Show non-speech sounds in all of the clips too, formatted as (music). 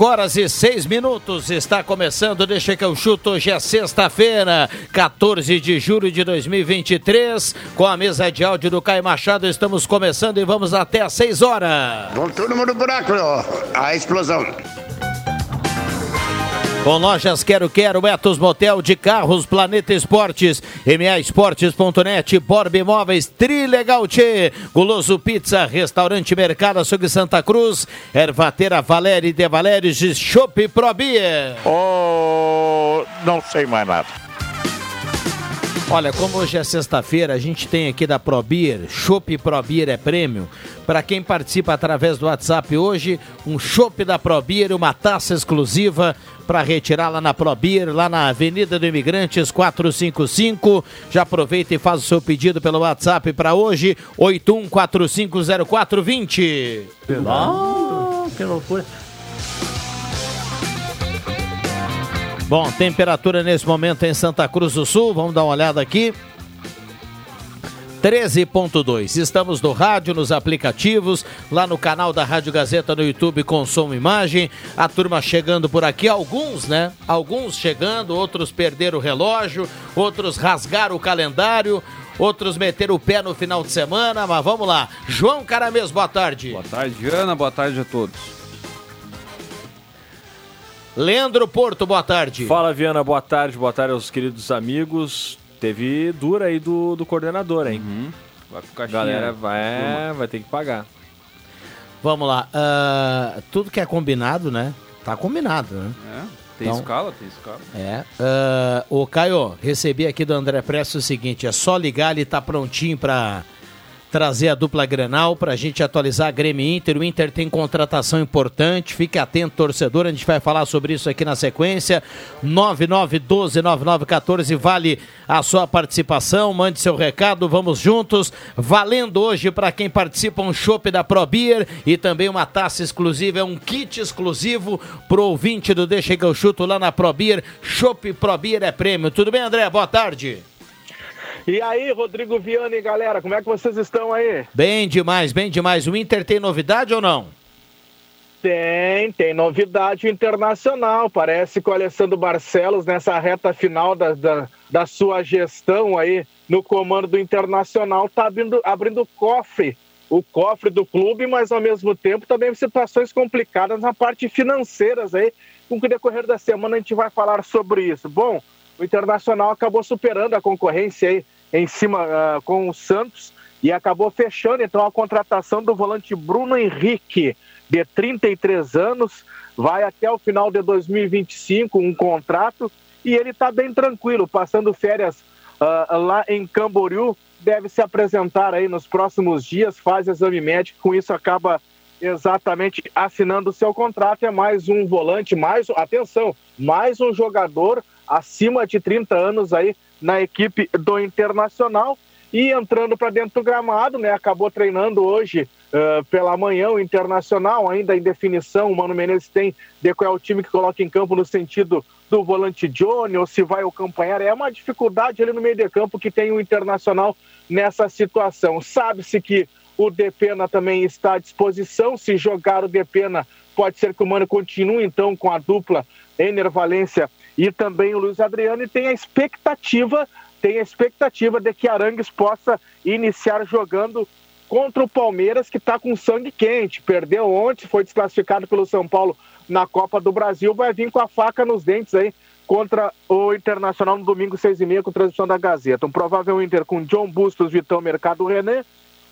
Cinco horas e seis minutos, está começando, deixa que eu chuto, hoje é sexta-feira, 14 de julho de 2023, com a mesa de áudio do Caio Machado, estamos começando e vamos até às seis horas. Vamos todo mundo buraco, ó. A explosão. Com lojas Quero Quero, Etos Motel de Carros, Planeta Esportes, MAEsportes.net, Borb Imóveis, Trilegal Tchê, Guloso Pizza, Restaurante Mercado Açougue Santa Cruz, Ervateira Valéria de Valérios e Chopp Probia. Oh, não sei mais nada. Olha, como hoje é sexta-feira, a gente tem aqui da Probir, Chopp Probir é prêmio. Para quem participa através do WhatsApp hoje, um chopp da Probir, uma taça exclusiva para retirar lá na Probir, lá na Avenida do Imigrantes 455. Já aproveita e faz o seu pedido pelo WhatsApp para hoje, 81450420. Ah, que loucura. Bom, temperatura nesse momento em Santa Cruz do Sul, vamos dar uma olhada aqui. 13.2. Estamos no rádio, nos aplicativos, lá no canal da Rádio Gazeta no YouTube com som e imagem. A turma chegando por aqui, alguns, né? Alguns chegando, outros perderam o relógio, outros rasgaram o calendário, outros meteram o pé no final de semana, mas vamos lá. João Caramês, boa tarde. Boa tarde, Ana, boa tarde a todos. Leandro Porto, boa tarde. Fala, Viana, boa tarde, boa tarde aos queridos amigos. Teve dura aí do, do coordenador, hein? Uhum. Vai com caixinha. Galera vai, vai ter que pagar. Vamos lá. Uh, tudo que é combinado, né? Tá combinado, né? É, tem Então- escala, tem escala. É. Uh, o Caio, recebi aqui do André Presto o seguinte: é só ligar, ele tá prontinho pra trazer a dupla Grenal pra gente atualizar a Grêmio Inter. O Inter tem contratação importante, fique atento, torcedor. A gente vai falar sobre isso aqui na sequência. 9912-9914, vale a sua participação. Mande seu recado, vamos juntos. Valendo hoje para quem participa um chopp da ProBeer e também uma taça exclusiva, é um kit exclusivo pro ouvinte do Deixa que eu chuto lá na ProBeer. Chopp ProBeer é prêmio. Tudo bem, André? Boa tarde. E aí, Rodrigo Viana e galera, como é que vocês estão aí? Bem demais, bem demais. O Inter tem novidade ou não? Tem, tem novidade internacional. Parece que o Alessandro Barcelos, nessa reta final da, da, da sua gestão aí no comando do Internacional, está abrindo, abrindo cofre, o cofre do clube, mas ao mesmo tempo também situações complicadas na parte financeiras aí. Com o decorrer da semana a gente vai falar sobre isso. Bom, o Internacional acabou superando a concorrência aí em cima ah, com o Santos e acabou fechando então a contratação do volante Bruno Henrique, de 33 anos, vai até o final de 2025 um contrato e ele está bem tranquilo, passando férias ah, lá em Camboriú, deve se apresentar aí nos próximos dias, faz exame médico, com isso acaba exatamente assinando o seu contrato, é mais um volante, mais, atenção, mais um jogador acima de 30 anos aí na equipe do Internacional e entrando para dentro do gramado, né? Acabou treinando hoje uh, pela manhã o Internacional, ainda em definição. O Mano Menezes tem de qual é o time que coloca em campo no sentido do volante Johnny ou se vai o campanhar. É uma dificuldade ali no meio de campo que tem o Internacional nessa situação. Sabe-se que o Depena também está à disposição. Se jogar o Depena, pode ser que o Mano continue então com a dupla Ener Valência e também o Luiz Adriano e tem a expectativa tem a expectativa de que Arangues possa iniciar jogando contra o Palmeiras, que está com sangue quente. Perdeu ontem, foi desclassificado pelo São Paulo na Copa do Brasil, vai vir com a faca nos dentes aí contra o Internacional no domingo, seis e meia, com transmissão da Gazeta. Um provável Inter com John Bustos, Vitão Mercado René,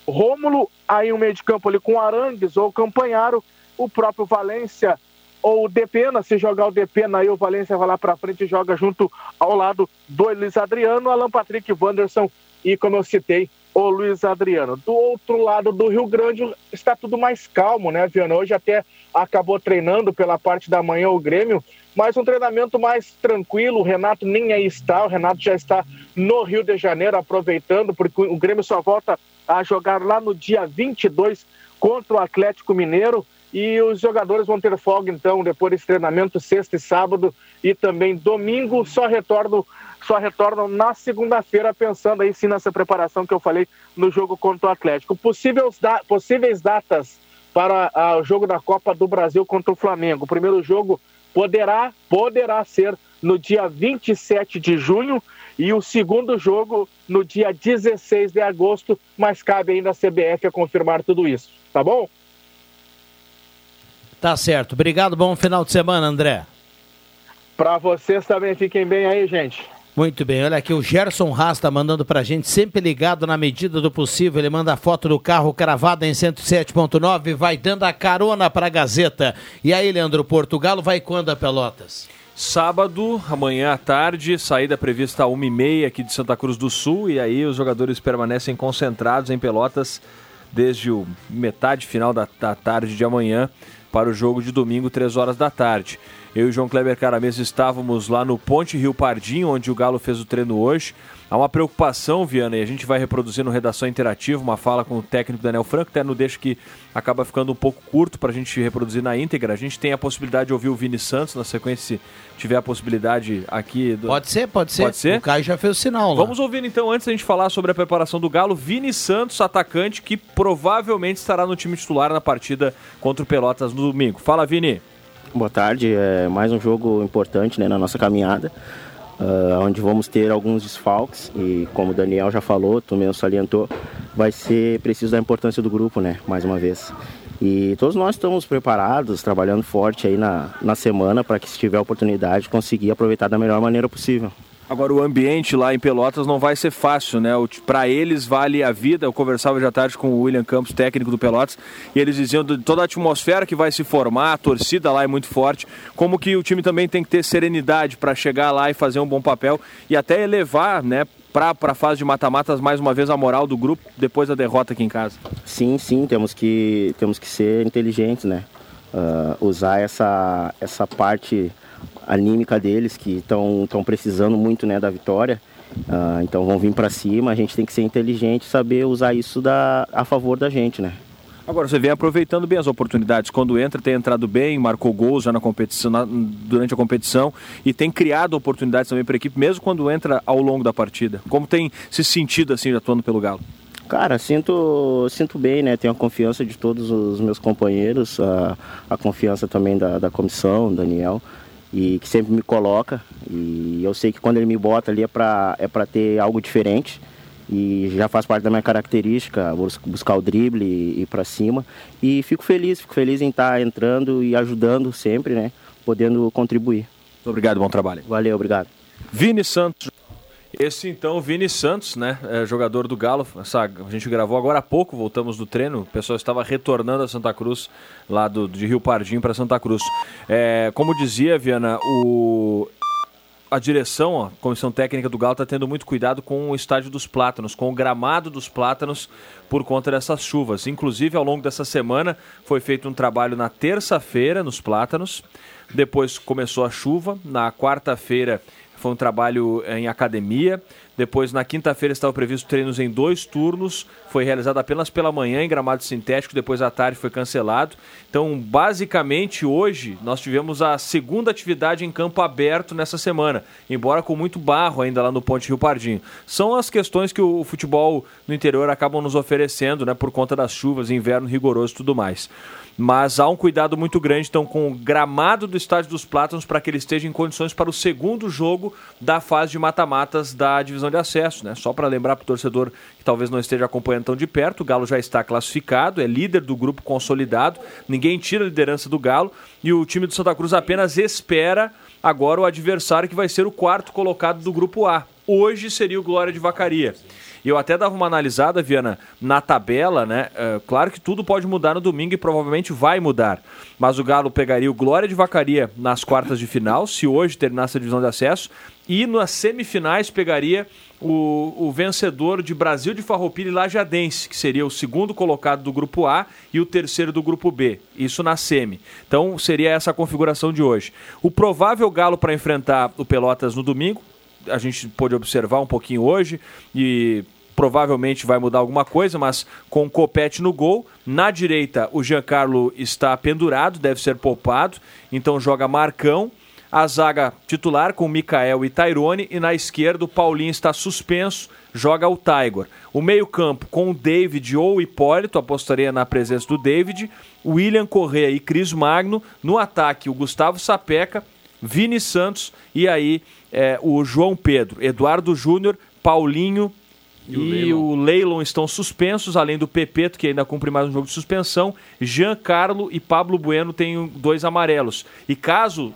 Rômulo, aí um meio de campo ali com Arangues ou Campanharo, o próprio Valência ou o Depena, se jogar o Depena aí o Valência vai lá para frente e joga junto ao lado do Luiz Adriano, Alan Patrick, Wanderson e como eu citei, o Luiz Adriano. Do outro lado do Rio Grande está tudo mais calmo, né, Viana? Hoje até acabou treinando pela parte da manhã o Grêmio, mas um treinamento mais tranquilo. O Renato nem aí está, o Renato já está no Rio de Janeiro aproveitando, porque o Grêmio só volta a jogar lá no dia 22 contra o Atlético Mineiro. E os jogadores vão ter folga, então, depois desse treinamento, sexta e sábado e também domingo. Só retornam, só retornam na segunda-feira, pensando aí sim nessa preparação que eu falei no jogo contra o Atlético. Possíveis, da, possíveis datas para ah, o jogo da Copa do Brasil contra o Flamengo. O primeiro jogo poderá, poderá ser no dia 27 de junho e o segundo jogo no dia 16 de agosto, mas cabe ainda a CBF a confirmar tudo isso. Tá bom? Tá certo. Obrigado, bom final de semana, André. Para vocês também, fiquem bem aí, gente. Muito bem, olha aqui, o Gerson Haas tá mandando pra gente, sempre ligado na medida do possível. Ele manda a foto do carro cravado em 107.9, vai dando a carona pra Gazeta. E aí, Leandro Portugal, vai quando a Pelotas? Sábado, amanhã à tarde, saída prevista às 1h30 aqui de Santa Cruz do Sul. E aí os jogadores permanecem concentrados em Pelotas desde o metade final da, da tarde de amanhã para o jogo de domingo, 3 horas da tarde. Eu e o João Kleber Caramês estávamos lá no Ponte Rio Pardinho, onde o Galo fez o treino hoje. Há uma preocupação, Viana, e a gente vai reproduzir no Redação Interativa uma fala com o técnico Daniel Franco, até no deixo que acaba ficando um pouco curto para a gente reproduzir na íntegra. A gente tem a possibilidade de ouvir o Vini Santos na sequência, se tiver a possibilidade aqui. Do... Pode ser, pode ser. Pode ser? O Caio já fez o sinal lá. Vamos ouvir então, antes da gente falar sobre a preparação do Galo, Vini Santos, atacante, que provavelmente estará no time titular na partida contra o Pelotas no domingo. Fala, Vini. Boa tarde, é mais um jogo importante né, na nossa caminhada, uh, onde vamos ter alguns desfalques e como o Daniel já falou, tu mesmo salientou, vai ser preciso da importância do grupo, né, mais uma vez. E todos nós estamos preparados, trabalhando forte aí na, na semana para que se tiver oportunidade conseguir aproveitar da melhor maneira possível. Agora, o ambiente lá em Pelotas não vai ser fácil, né? Para eles vale a vida. Eu conversava à tarde com o William Campos, técnico do Pelotas, e eles diziam de toda a atmosfera que vai se formar, a torcida lá é muito forte, como que o time também tem que ter serenidade para chegar lá e fazer um bom papel e até elevar, né, para a fase de mata-matas mais uma vez a moral do grupo depois da derrota aqui em casa. Sim, sim, temos que, temos que ser inteligentes, né? Uh, usar essa, essa parte anímica deles, que estão precisando muito né, da vitória. Uh, então vão vir para cima, a gente tem que ser inteligente e saber usar isso da, a favor da gente, né? Agora, você vem aproveitando bem as oportunidades. Quando entra, tem entrado bem, marcou gols já na competição, na, durante a competição e tem criado oportunidades também para a equipe, mesmo quando entra ao longo da partida. Como tem se sentido assim, atuando pelo Galo? Cara, sinto, sinto bem, né? Tenho a confiança de todos os meus companheiros, a, a confiança também da, da comissão, Daniel e que sempre me coloca. E eu sei que quando ele me bota ali é para é pra ter algo diferente. E já faz parte da minha característica, buscar o drible e ir para cima. E fico feliz, fico feliz em estar entrando e ajudando sempre, né? Podendo contribuir. Muito obrigado, bom trabalho. Valeu, obrigado. Vini Santos. Esse então, Vini Santos, né, é jogador do Galo. Essa, a gente gravou agora há pouco, voltamos do treino. O pessoal estava retornando a Santa Cruz, lá do, de Rio Pardinho para Santa Cruz. É, como dizia, Viana, o, a direção, a comissão técnica do Galo está tendo muito cuidado com o estádio dos Plátanos, com o gramado dos Plátanos, por conta dessas chuvas. Inclusive, ao longo dessa semana, foi feito um trabalho na terça-feira nos Plátanos. Depois começou a chuva. Na quarta-feira foi um trabalho em academia. Depois, na quinta-feira, estava previsto treinos em dois turnos. Foi realizado apenas pela manhã em gramado sintético, depois à tarde foi cancelado. Então, basicamente, hoje nós tivemos a segunda atividade em campo aberto nessa semana, embora com muito barro ainda lá no Ponte Rio Pardinho. São as questões que o futebol no interior acabam nos oferecendo, né, por conta das chuvas, inverno rigoroso e tudo mais mas há um cuidado muito grande então com o gramado do Estádio dos Plátanos para que ele esteja em condições para o segundo jogo da fase de mata-matas da divisão divisão de acesso, né? Só para lembrar para o torcedor que talvez não esteja acompanhando tão de perto, o Galo já está classificado, é líder do grupo consolidado, ninguém tira a liderança do Galo e o time do Santa Cruz apenas espera agora o adversário que vai ser o quarto colocado do grupo A. Hoje seria o Glória de Vacaria. Eu até dava uma analisada, Viana, na tabela, né? É, claro que tudo pode mudar no domingo e provavelmente vai mudar. Mas o Galo pegaria o Glória de Vacaria nas quartas de final, se hoje terminasse a divisão de acesso, e nas semifinais pegaria o, o vencedor de Brasil de Farroupilha e Lajadense, que seria o segundo colocado do grupo A e o terceiro do grupo B. Isso na semi. Então seria essa a configuração de hoje. O provável Galo para enfrentar o Pelotas no domingo, a gente pôde observar um pouquinho hoje e provavelmente vai mudar alguma coisa, mas com o Copete no gol. Na direita, o Giancarlo está pendurado, deve ser poupado, então joga Marcão. A zaga titular com Mikael e Tairone. E na esquerda, o Paulinho está suspenso, joga o Tiger. O meio-campo com o David ou Hipólito, apostaria na presença do David. William Correa e Cris Magno. No ataque, o Gustavo Sapeca, Vini Santos e aí é, o João Pedro. Eduardo Júnior, Paulinho e, o, Leilon. estão suspensos, além do Pepeto, que ainda cumpre mais um jogo de suspensão. Jean Carlo e Pablo Bueno têm dois amarelos. E caso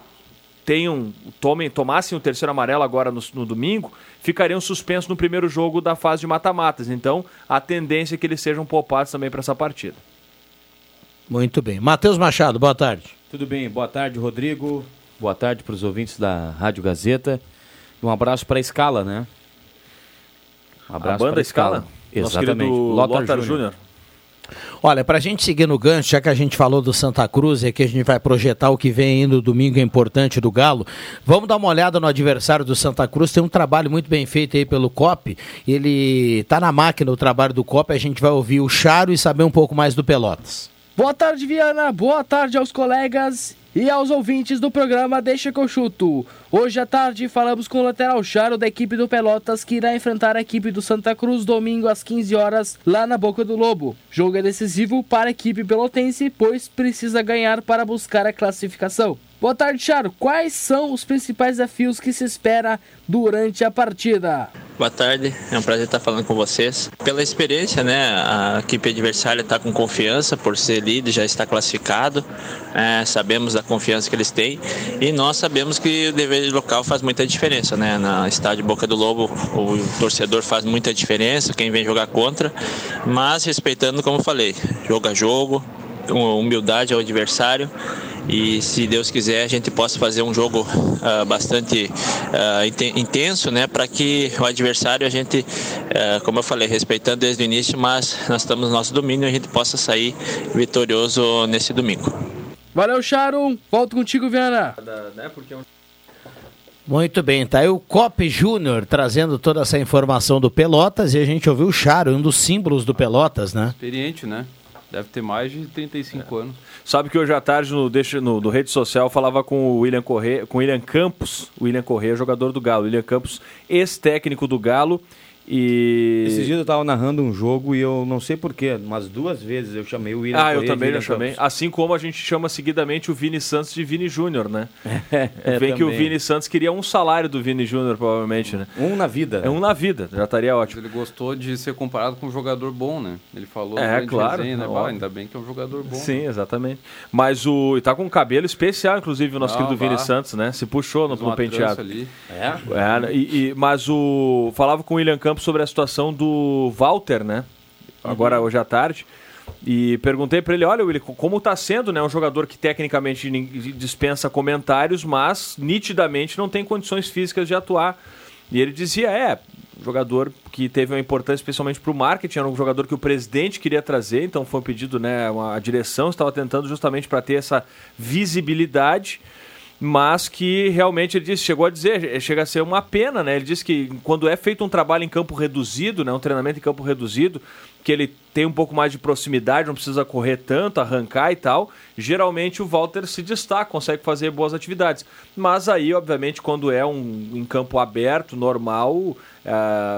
tenham, tomem, tomassem o terceiro amarelo agora no, no domingo, ficariam suspensos no primeiro jogo da fase de mata-matas. Então, a tendência é que eles sejam poupados também para essa partida. Muito bem. Matheus Machado, boa tarde. Tudo bem, boa tarde, Rodrigo. Boa tarde para os ouvintes da Rádio Gazeta. Um abraço para a Escala, né? Um abraço a banda Escala? Escala. Exatamente. Lothar Júnior. Olha, para a gente seguir no gancho, já que a gente falou do Santa Cruz e que a gente vai projetar o que vem indo domingo importante do Galo, vamos dar uma olhada no adversário do Santa Cruz. Tem um trabalho muito bem feito aí pelo COP. Ele está na máquina o trabalho do COP. A gente vai ouvir o Charo e saber um pouco mais do Pelotas. Boa tarde, Viana. Boa tarde aos colegas e aos ouvintes do programa Deixa que eu chuto. Hoje à tarde falamos com o lateral Charo da equipe do Pelotas que irá enfrentar a equipe do Santa Cruz domingo às 15 horas lá na Boca do Lobo. Jogo é decisivo para a equipe pelotense, pois precisa ganhar para buscar a classificação. Boa tarde, Charo. Quais são os principais desafios que se espera durante a partida? Boa tarde, é um prazer estar falando com vocês. Pela experiência, né, a equipe adversária está com confiança por ser líder, já está classificado, é, sabemos da confiança que eles têm e nós sabemos que o dever local faz muita diferença, né? Na estádio Boca do Lobo, o torcedor faz muita diferença, quem vem jogar contra, mas respeitando, como falei, jogo a jogo, humildade ao adversário e se Deus quiser a gente possa fazer um jogo uh, bastante uh, intenso, né, para que o adversário a gente, uh, como eu falei, respeitando desde o início, mas nós estamos no nosso domínio e a gente possa sair vitorioso nesse domingo. Valeu, Sharon. Volto contigo, Viana. Muito bem, tá aí o Cop Júnior trazendo toda essa informação do Pelotas e a gente ouviu o Charo, um dos símbolos do Pelotas, né? Experiente, né? Deve ter mais de 35 é. anos. Sabe que hoje à tarde no, deixa, no, no rede social falava com o William Correia, com o William Campos, o William Correia, jogador do Galo, William Campos, ex-técnico do Galo e... Esses dias eu estava narrando um jogo e eu não sei porquê, mas duas vezes eu chamei o William Ah, eu também já chamei. Assim como a gente chama seguidamente o Vini Santos de Vini Júnior, né? (laughs) É, é, Vem que o Vini Santos queria um salário do Vini Júnior, provavelmente, né? Um na vida. É um na vida, já estaria ótimo. Ele gostou de ser comparado com um jogador bom, né? Ele falou é, claro, resenha, né? Bah, ainda bem que é um jogador bom. Sim, né? exatamente. Mas o. E tá com um cabelo especial, inclusive, o nosso ah, querido Vini Santos, né? Se puxou no, no penteado. Ali. É. é e, e, mas o. Falava com o William Campos sobre a situação do Walter, né? Agora uhum. hoje à tarde. E perguntei para ele, olha, Willi, como está sendo, né? Um jogador que tecnicamente dispensa comentários, mas nitidamente não tem condições físicas de atuar. E ele dizia, é, jogador que teve uma importância especialmente para o marketing, era um jogador que o presidente queria trazer, então foi um pedido, né? A direção estava tentando justamente para ter essa visibilidade mas que realmente ele disse, chegou a dizer, chega a ser uma pena, né? Ele disse que quando é feito um trabalho em campo reduzido, né, um treinamento em campo reduzido, que ele tem um pouco mais de proximidade, não precisa correr tanto, arrancar e tal, geralmente o Walter se destaca, consegue fazer boas atividades. Mas aí, obviamente, quando é um em campo aberto, normal, uh,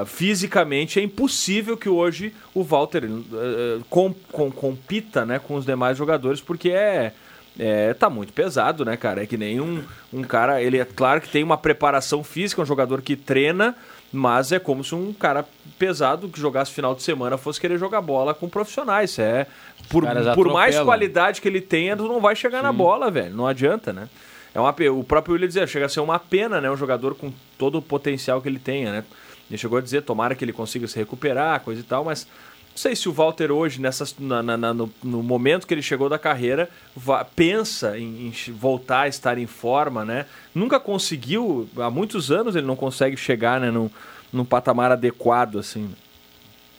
fisicamente é impossível que hoje o Walter uh, com, com, compita né, com os demais jogadores, porque é é, tá muito pesado, né, cara? É que nem um, um cara, ele é claro que tem uma preparação física, um jogador que treina, mas é como se um cara pesado que jogasse final de semana fosse querer jogar bola com profissionais. É, por, por mais qualidade que ele tenha, tu não vai chegar na bola, velho. Não adianta, né? É uma, o próprio Willian dizia, chega a ser uma pena, né? Um jogador com todo o potencial que ele tenha, né? Ele chegou a dizer, tomara que ele consiga se recuperar, coisa e tal, mas não sei se o Walter hoje, nessas, na- na- no, no momento que ele chegou da carreira, va- pensa em, em voltar a estar em forma, né? Nunca conseguiu, há muitos anos ele não consegue chegar né, num, num patamar adequado, assim.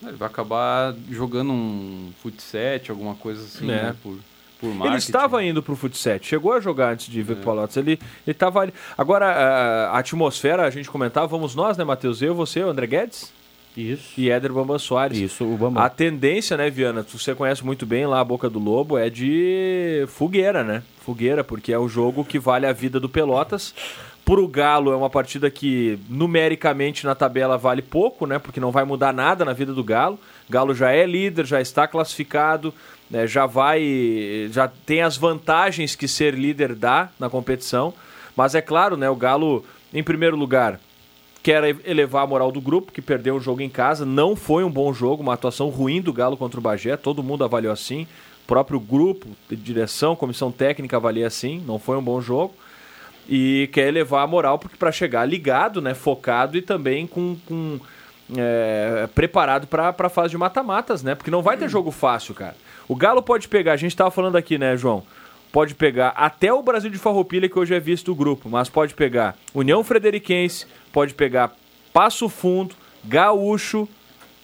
Ele vai acabar jogando um futset, alguma coisa assim, É. né? Por, por Ele estava indo pro futsal, chegou a jogar antes de vir pro Pelotas. Ele, ele tava ali. Agora, a, a atmosfera, a gente comentava, vamos nós, né, Matheus? Eu, você, o André Guedes? Isso. E Éder Bambam Soares. Isso, o Bambam. A tendência, né, Viana, você conhece muito bem lá a Boca do Lobo, é de fogueira, né? Fogueira, porque é o jogo que vale a vida do Pelotas. Pro Galo é uma partida que numericamente na tabela vale pouco, né? Porque não vai mudar nada na vida do Galo. Galo já é líder, já está classificado, né, já vai, já tem as vantagens que ser líder dá na competição. Mas é claro, né? O Galo, em primeiro lugar, quer elevar a moral do grupo, que perdeu o jogo em casa. Não foi um bom jogo, uma atuação ruim do Galo contra o Bagé. Todo mundo avaliou assim. O próprio grupo, direção, comissão técnica avalia assim. Não foi um bom jogo. E quer elevar a moral porque para chegar ligado, né, focado e também com, com, é, preparado para a fase de mata-matas, né? Porque não vai ter jogo fácil, cara. O Galo pode pegar, a gente estava falando aqui, né, João? Pode pegar até o Brasil de Farroupilha, que hoje é visto do grupo, mas pode pegar União Frederiquense, pode pegar Passo Fundo, Gaúcho,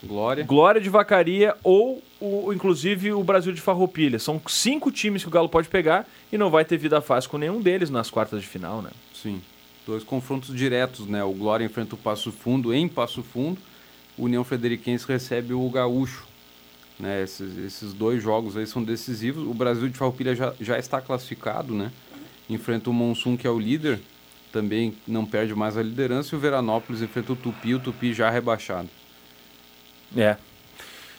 Glória. Glória de Vacaria ou, o, inclusive, o Brasil de Farroupilha. São cinco times que o Galo pode pegar e não vai ter vida fácil com nenhum deles nas quartas de final, né? Sim. Dois confrontos diretos, né? O Glória enfrenta o Passo Fundo em Passo Fundo. O União Frederiquense recebe o Gaúcho. Né? Esses, esses dois jogos aí são decisivos. O Brasil de Farroupilha já, já está classificado, né? Enfrenta o Monsun, que é o líder. Também não perde mais a liderança. E o Veranópolis enfrenta o Tupi, o Tupi já rebaixado. É.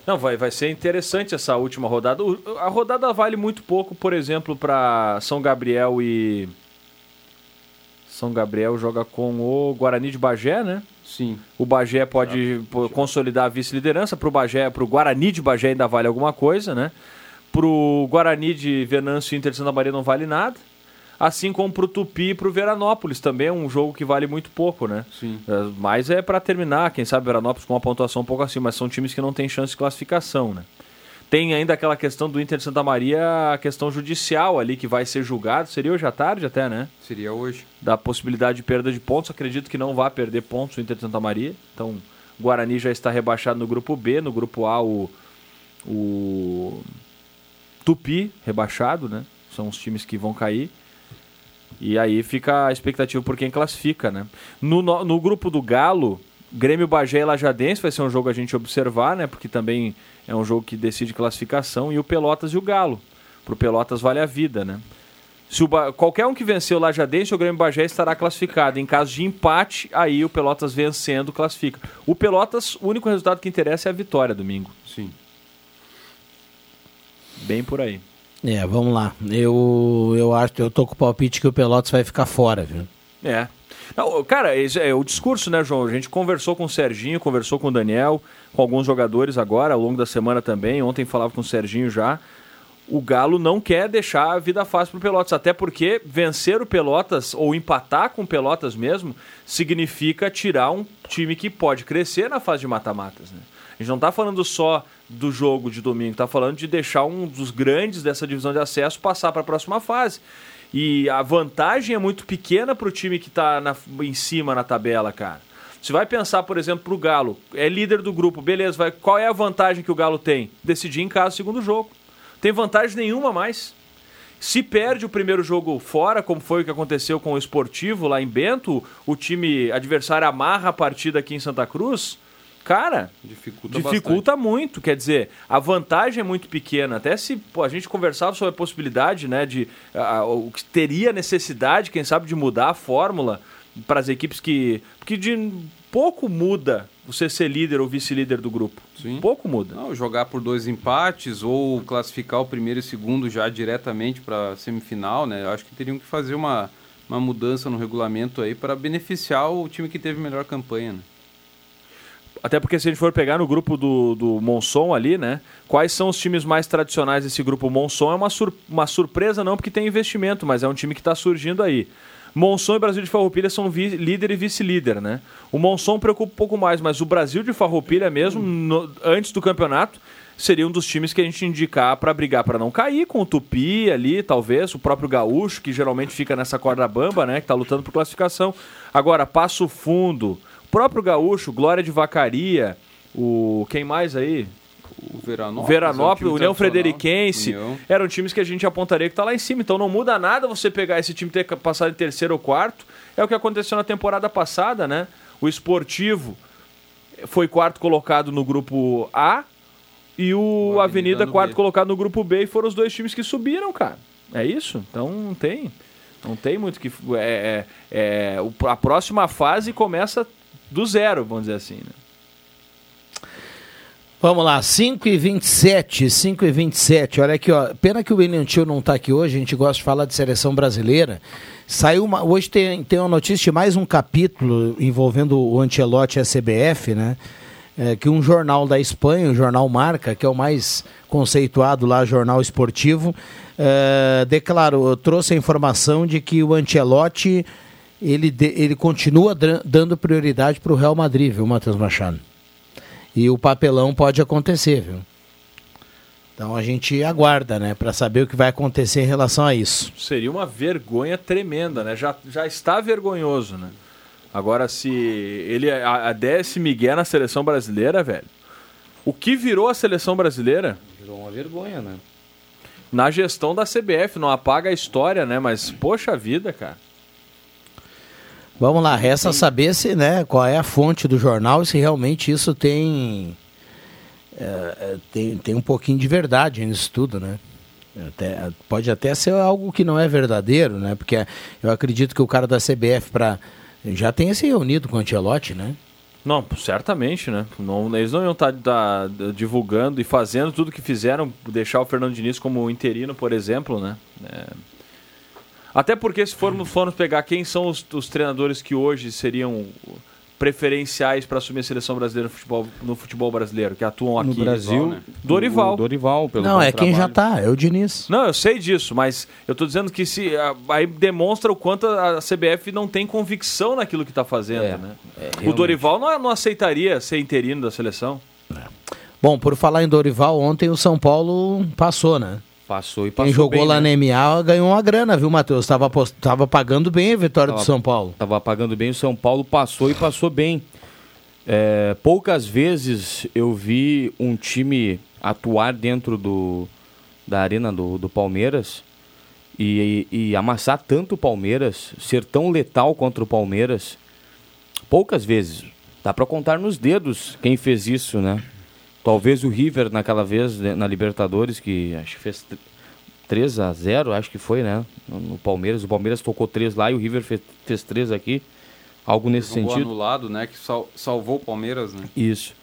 Não, vai, vai ser interessante essa última rodada. O- a rodada vale muito pouco, por exemplo, para São Gabriel e. São Gabriel joga com o Guarani de Bagé, né? Sim. O Bagé pode pô, consolidar a vice-liderança. Para o Bagé, para o Guarani de Bagé ainda vale alguma coisa, né? Para o Guarani de Venâncio e Inter de Santa Maria não vale nada. Assim como para o Tupi e para o Veranópolis também é um jogo que vale muito pouco, né? Sim. É, Mas é para terminar, quem sabe Veranópolis com uma pontuação um pouco acima, mas são times que não têm chance de classificação, né? Tem ainda aquela questão do Inter de Santa Maria, a questão judicial ali que vai ser julgado, seria hoje à tarde até, né? Seria hoje. Da possibilidade de perda de pontos, acredito que não vai perder pontos o Inter de Santa Maria. Então, o Guarani já está rebaixado no grupo B, no grupo A o o Tupi rebaixado, né? São os times que vão cair. E aí fica a expectativa por quem classifica, né? No, no, no grupo do Galo, Grêmio Bagé e Lajadense vai ser um jogo a gente observar, né? Porque também é um jogo que decide classificação. E o Pelotas e o Galo. Pro Pelotas vale a vida, né? Se o Ba- qualquer um que venceu o Lajadense, o Grêmio Bagé estará classificado. Em caso de empate, aí o Pelotas vencendo classifica. O Pelotas, o único resultado que interessa é a vitória domingo. Sim. Bem por aí. É, vamos lá. Eu, eu acho, eu tô com o palpite que o Pelotas vai ficar fora, viu? É. Não, cara, esse é o discurso, né, João? A gente conversou com o Serginho, conversou com o Daniel, com alguns jogadores agora, ao longo da semana também. Ontem falava com o Serginho já. O Galo não quer deixar a vida fácil pro Pelotas, até porque vencer o Pelotas, ou empatar com o Pelotas mesmo, significa tirar um time que pode crescer na fase de mata-matas, né? A gente não tá falando só do jogo de domingo, tá falando de deixar um dos grandes dessa divisão de acesso passar para a próxima fase. E a vantagem é muito pequena pro time que tá na- em cima na tabela, cara. Você vai pensar, por exemplo, pro Galo, é líder do grupo, beleza, vai, qual é a vantagem que o Galo tem? Decidir em casa o segundo jogo. Tem vantagem nenhuma mais. Se perde o primeiro jogo fora, como foi o que aconteceu com o Esportivo lá em Bento, o time adversário amarra a partida aqui em Santa Cruz, cara, Dificulta, dificulta muito. Quer dizer, a vantagem é muito pequena. Até se pô, a gente conversava sobre a possibilidade, né, de ah, o que teria necessidade, quem sabe, de mudar a fórmula para as equipes que, porque de pouco muda você ser líder ou vice-líder do grupo. Sim. Pouco muda. Não, jogar por dois empates ou classificar o primeiro e segundo já diretamente para semifinal, né? Eu acho que teriam que fazer uma, uma mudança no regulamento aí para beneficiar o time que teve melhor campanha, né? Até porque se a gente for pegar no grupo do, do Monson ali, né? Quais são os times mais tradicionais desse grupo? O Monson é uma, sur uma surpresa, não porque tem investimento, mas é um time que está surgindo aí. Monson e Brasil de Farroupilha são líder e vice-líder, né? O Monson preocupa um pouco mais, mas o Brasil de Farroupilha mesmo, no, antes do campeonato, seria um dos times que a gente indicar para brigar para não cair, com o Tupi ali, talvez, o próprio Gaúcho, que geralmente fica nessa corda bamba, né? Que está lutando por classificação. Agora, Passo Fundo, próprio Gaúcho, Glória de Vacaria, o. Quem mais aí? O Veranópolis, Veranópolis, é um time União Frederiquense, União. eram times que a gente apontaria que tá lá em cima. Então não muda nada você pegar esse time e ter passado em terceiro ou quarto. É o que aconteceu na temporada passada, né? O esportivo foi quarto colocado no grupo A e o, Avenida, no quarto B. colocado no grupo B e foram os dois times que subiram, cara. É isso? Então não tem. Não tem muito que. É, é, é, o- a próxima fase começa do zero, vamos dizer assim, né? Vamos lá, 5 e 27, 5 e 27. Olha aqui, ó. Pena que o William Tio não está aqui hoje, a gente gosta de falar de seleção brasileira. Saiu uma. Hoje tem, tem uma notícia de mais um capítulo envolvendo o Ancelotti e a CBF, né? É, que um jornal da Espanha, o jornal Marca, que é o mais conceituado lá, jornal esportivo, é, declarou, trouxe a informação de que o Ancelotti ele, ele continua dando prioridade para o Real Madrid, viu, Matheus Machado? E o papelão pode acontecer, viu? Então a gente aguarda, né, para saber o que vai acontecer em relação a isso. Seria uma vergonha tremenda, né? Já, já está vergonhoso, né? Agora, se ele a, a esse migué na seleção brasileira, velho, o que virou a seleção brasileira? Virou uma vergonha, né? Na gestão da CBF, não apaga a história, né? Mas, poxa vida, cara. Vamos lá, resta saber se, né, qual é a fonte do jornal e se realmente isso tem, é, tem tem um pouquinho de verdade nisso tudo, né? Até- pode até ser algo que não é verdadeiro, né? Porque eu acredito que o cara da CBF para já tenha se reunido com o Ancelotti, né? Não, certamente, né? Não, eles não iam estar divulgando e fazendo tudo que fizeram, deixar o Fernando Diniz como interino, por exemplo, né? É. Até porque se formos, formos pegar quem são os, os treinadores que hoje seriam preferenciais para assumir a seleção brasileira no futebol, no futebol brasileiro, que atuam aqui. No Brasil, né? Dorival. o Dorival, pelo não, é quem já trabalho. tá, é o Diniz. Não, eu sei disso, mas eu tô dizendo que se a- aí demonstra o quanto a CBF não tem convicção naquilo que tá fazendo, É, né? é, o. Dorival não, não aceitaria ser interino da seleção. Bom, por falar em Dorival, ontem o São Paulo passou, né? Passou e passou Quem jogou bem, lá né? na MA ganhou uma grana, viu, Matheus? Tava, tava pagando bem a vitória do Tava- São Paulo. Tava pagando bem, o São Paulo passou e passou bem. É, poucas vezes eu vi um time atuar dentro do, da arena do, do Palmeiras e, e amassar tanto o Palmeiras, ser tão letal contra o Palmeiras. Poucas vezes. Dá pra contar nos dedos quem fez isso, né? Talvez o River naquela vez né, na Libertadores, que acho que fez 3 a 0 acho que foi, né? No, Palmeiras. O Palmeiras tocou 3 lá e o River fez, fez 3 aqui. Algo nesse Jogou sentido. anulado, né? Que sal- salvou o Palmeiras, né? Isso.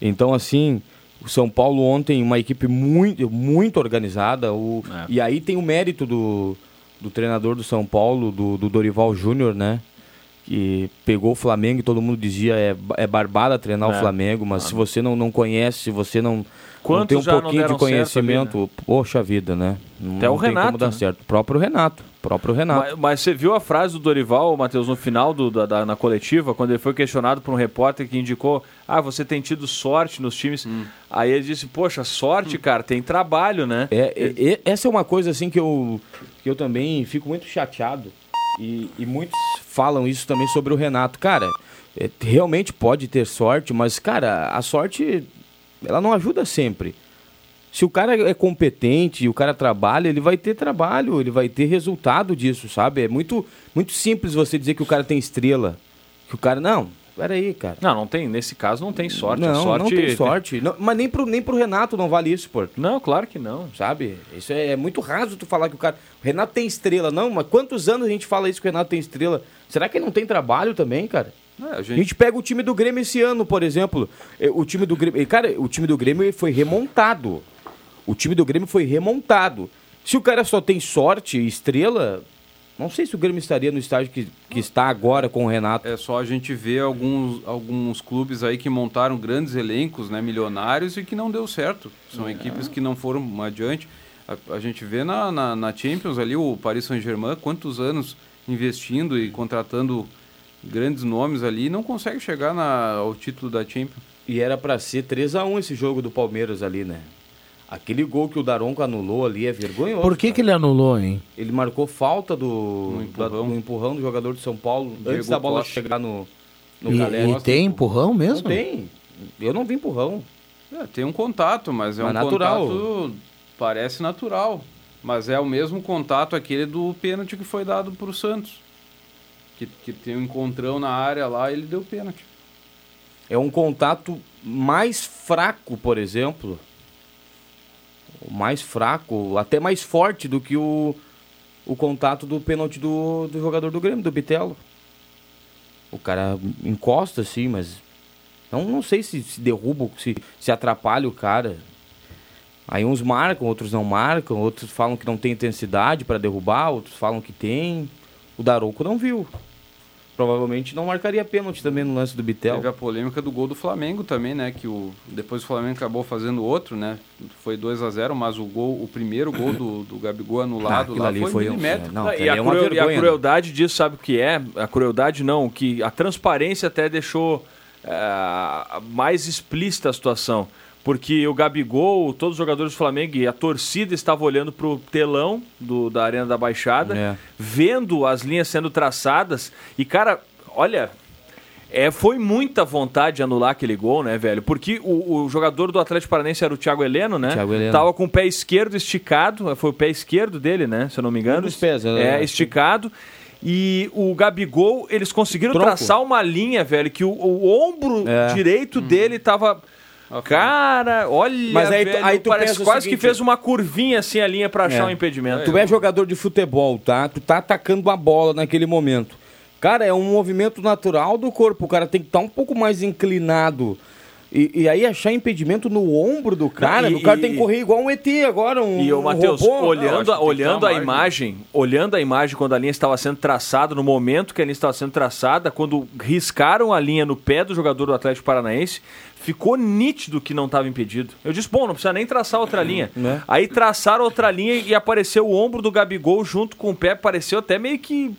Então, assim, o São Paulo ontem, uma equipe muito, muito organizada. O, E aí tem o mérito do, do treinador do São Paulo, do, do Dorival Júnior, né? Que pegou o Flamengo e todo mundo dizia é, é barbada treinar É. o Flamengo, mas se você não, não conhece, se você não, não tem um pouquinho de certo ali, conhecimento, poxa vida, né? Não, Até o não tem Renato, como dar né? certo. O próprio Renato. o próprio Renato. Mas, mas você viu a frase do Dorival, Matheus, no final do, da, da- na coletiva, quando ele foi questionado por um repórter que indicou: Ah, você tem tido sorte nos times. Aí ele disse: Poxa, sorte, cara, tem trabalho, né? É, é, é- essa é uma coisa assim que eu, que eu também fico muito chateado. E, e muitos falam isso também sobre o Renato. Cara, é, realmente pode ter sorte, mas, cara, a sorte ela não ajuda sempre. Se o cara é competente e o cara trabalha, ele vai ter trabalho, ele vai ter resultado disso, sabe? É muito, muito simples você dizer que o cara tem estrela. Que o cara. Não, peraí, cara. Não, não tem, nesse caso não tem sorte. Não, sorte não tem sorte. Não, mas nem pro, nem pro Renato não vale isso, pô. Não, claro que não. Sabe? Isso é, é muito raso tu falar que o cara. O Renato tem estrela, não, mas quantos anos a gente fala isso que o Renato tem estrela? Será que ele não tem trabalho também, cara? É, a A gente- gente pega o time do Grêmio esse ano, por exemplo. Eh, O time do Grêmio. Cara, o time do Grêmio foi remontado. O time do Grêmio foi remontado. Se o cara só tem sorte e estrela, não sei se o Grêmio estaria no estágio que, que está agora com o Renato. É só a gente ver alguns, alguns clubes aí que montaram grandes elencos, né, milionários, e que não deu certo. São É. equipes que não foram adiante. A, a gente vê na, na, na Champions ali o Paris Saint-Germain, quantos anos investindo e contratando grandes nomes ali e não consegue chegar na, ao título da Champions. E era pra ser 3 a 1 esse jogo do Palmeiras ali, né? Aquele gol que o Daronco anulou ali é vergonhoso. Por que, que ele anulou, hein? Ele marcou falta do No da- empurrão. do empurrão do jogador de São Paulo antes Diego da bola Costa. chegar no, no E, Galera. e tem empurrão mesmo? Não tem. Eu não vi empurrão. É, tem um contato, mas é Mas um natural. contato parece natural, mas é o mesmo contato aquele do pênalti que foi dado para o Santos, que, que tem um encontrão na área lá, ele deu pênalti. É um contato mais fraco, por exemplo. Mais fraco, até mais forte do que o, o contato do pênalti do, do jogador do Grêmio, do Bitelo. O cara encosta assim, mas não, não sei se, se derruba, se, se atrapalha o cara. Aí uns marcam, outros não marcam, outros falam que não tem intensidade para derrubar, outros falam que tem. O Daronco não viu. Provavelmente não marcaria pênalti também no lance do Bitel. Teve a polêmica do gol do Flamengo também, né, que o depois o Flamengo acabou fazendo outro, né? Foi 2 a 0, mas o gol, o primeiro gol do, do Gabigol Ah, anulado aquilo lá ali foi, foi um- milimétrico. Não, Ah, aquilo e, a é cruel- e a né? crueldade disso, sabe o que é? A crueldade não, que a transparência até deixou ah, mais explícita a situação. Porque o Gabigol, todos os jogadores do Flamengo e a torcida estava olhando para o telão do, da Arena da Baixada, É. vendo as linhas sendo traçadas. E, cara, olha, é, foi muita vontade de anular aquele gol, né, velho? Porque o, o jogador do Atlético Paranense era o Thiago Heleno, né? Thiago Heleno. Tava com o pé esquerdo esticado, foi o pé esquerdo dele, né? Se eu não me engano. Um dos pés, é. É, esticado. E o Gabigol, eles conseguiram Tronco. traçar uma linha, velho, que o, o ombro É. direito dele tava. Cara, olha, Mas aí velho, aí tu parece o quase seguinte- que fez uma curvinha assim a linha pra achar É. o impedimento. Tu é jogador de futebol, tá? Tu tá atacando uma bola naquele momento. Cara, é um movimento natural do corpo. O cara tem que estar um pouco mais inclinado. E, e aí achar impedimento no ombro do cara, e- o cara e- tem que correr igual um ET agora, um, E o um Matheus, olhando, a- olhando a imagem, olhando a imagem quando a linha estava sendo traçada, no momento que a linha estava sendo traçada, quando riscaram a linha no pé do jogador do Atlético Paranaense, ficou nítido que não estava impedido. Eu disse, bom, não precisa nem traçar outra linha. Né? Aí traçaram outra linha e apareceu o ombro do Gabigol junto com o pé, pareceu até meio que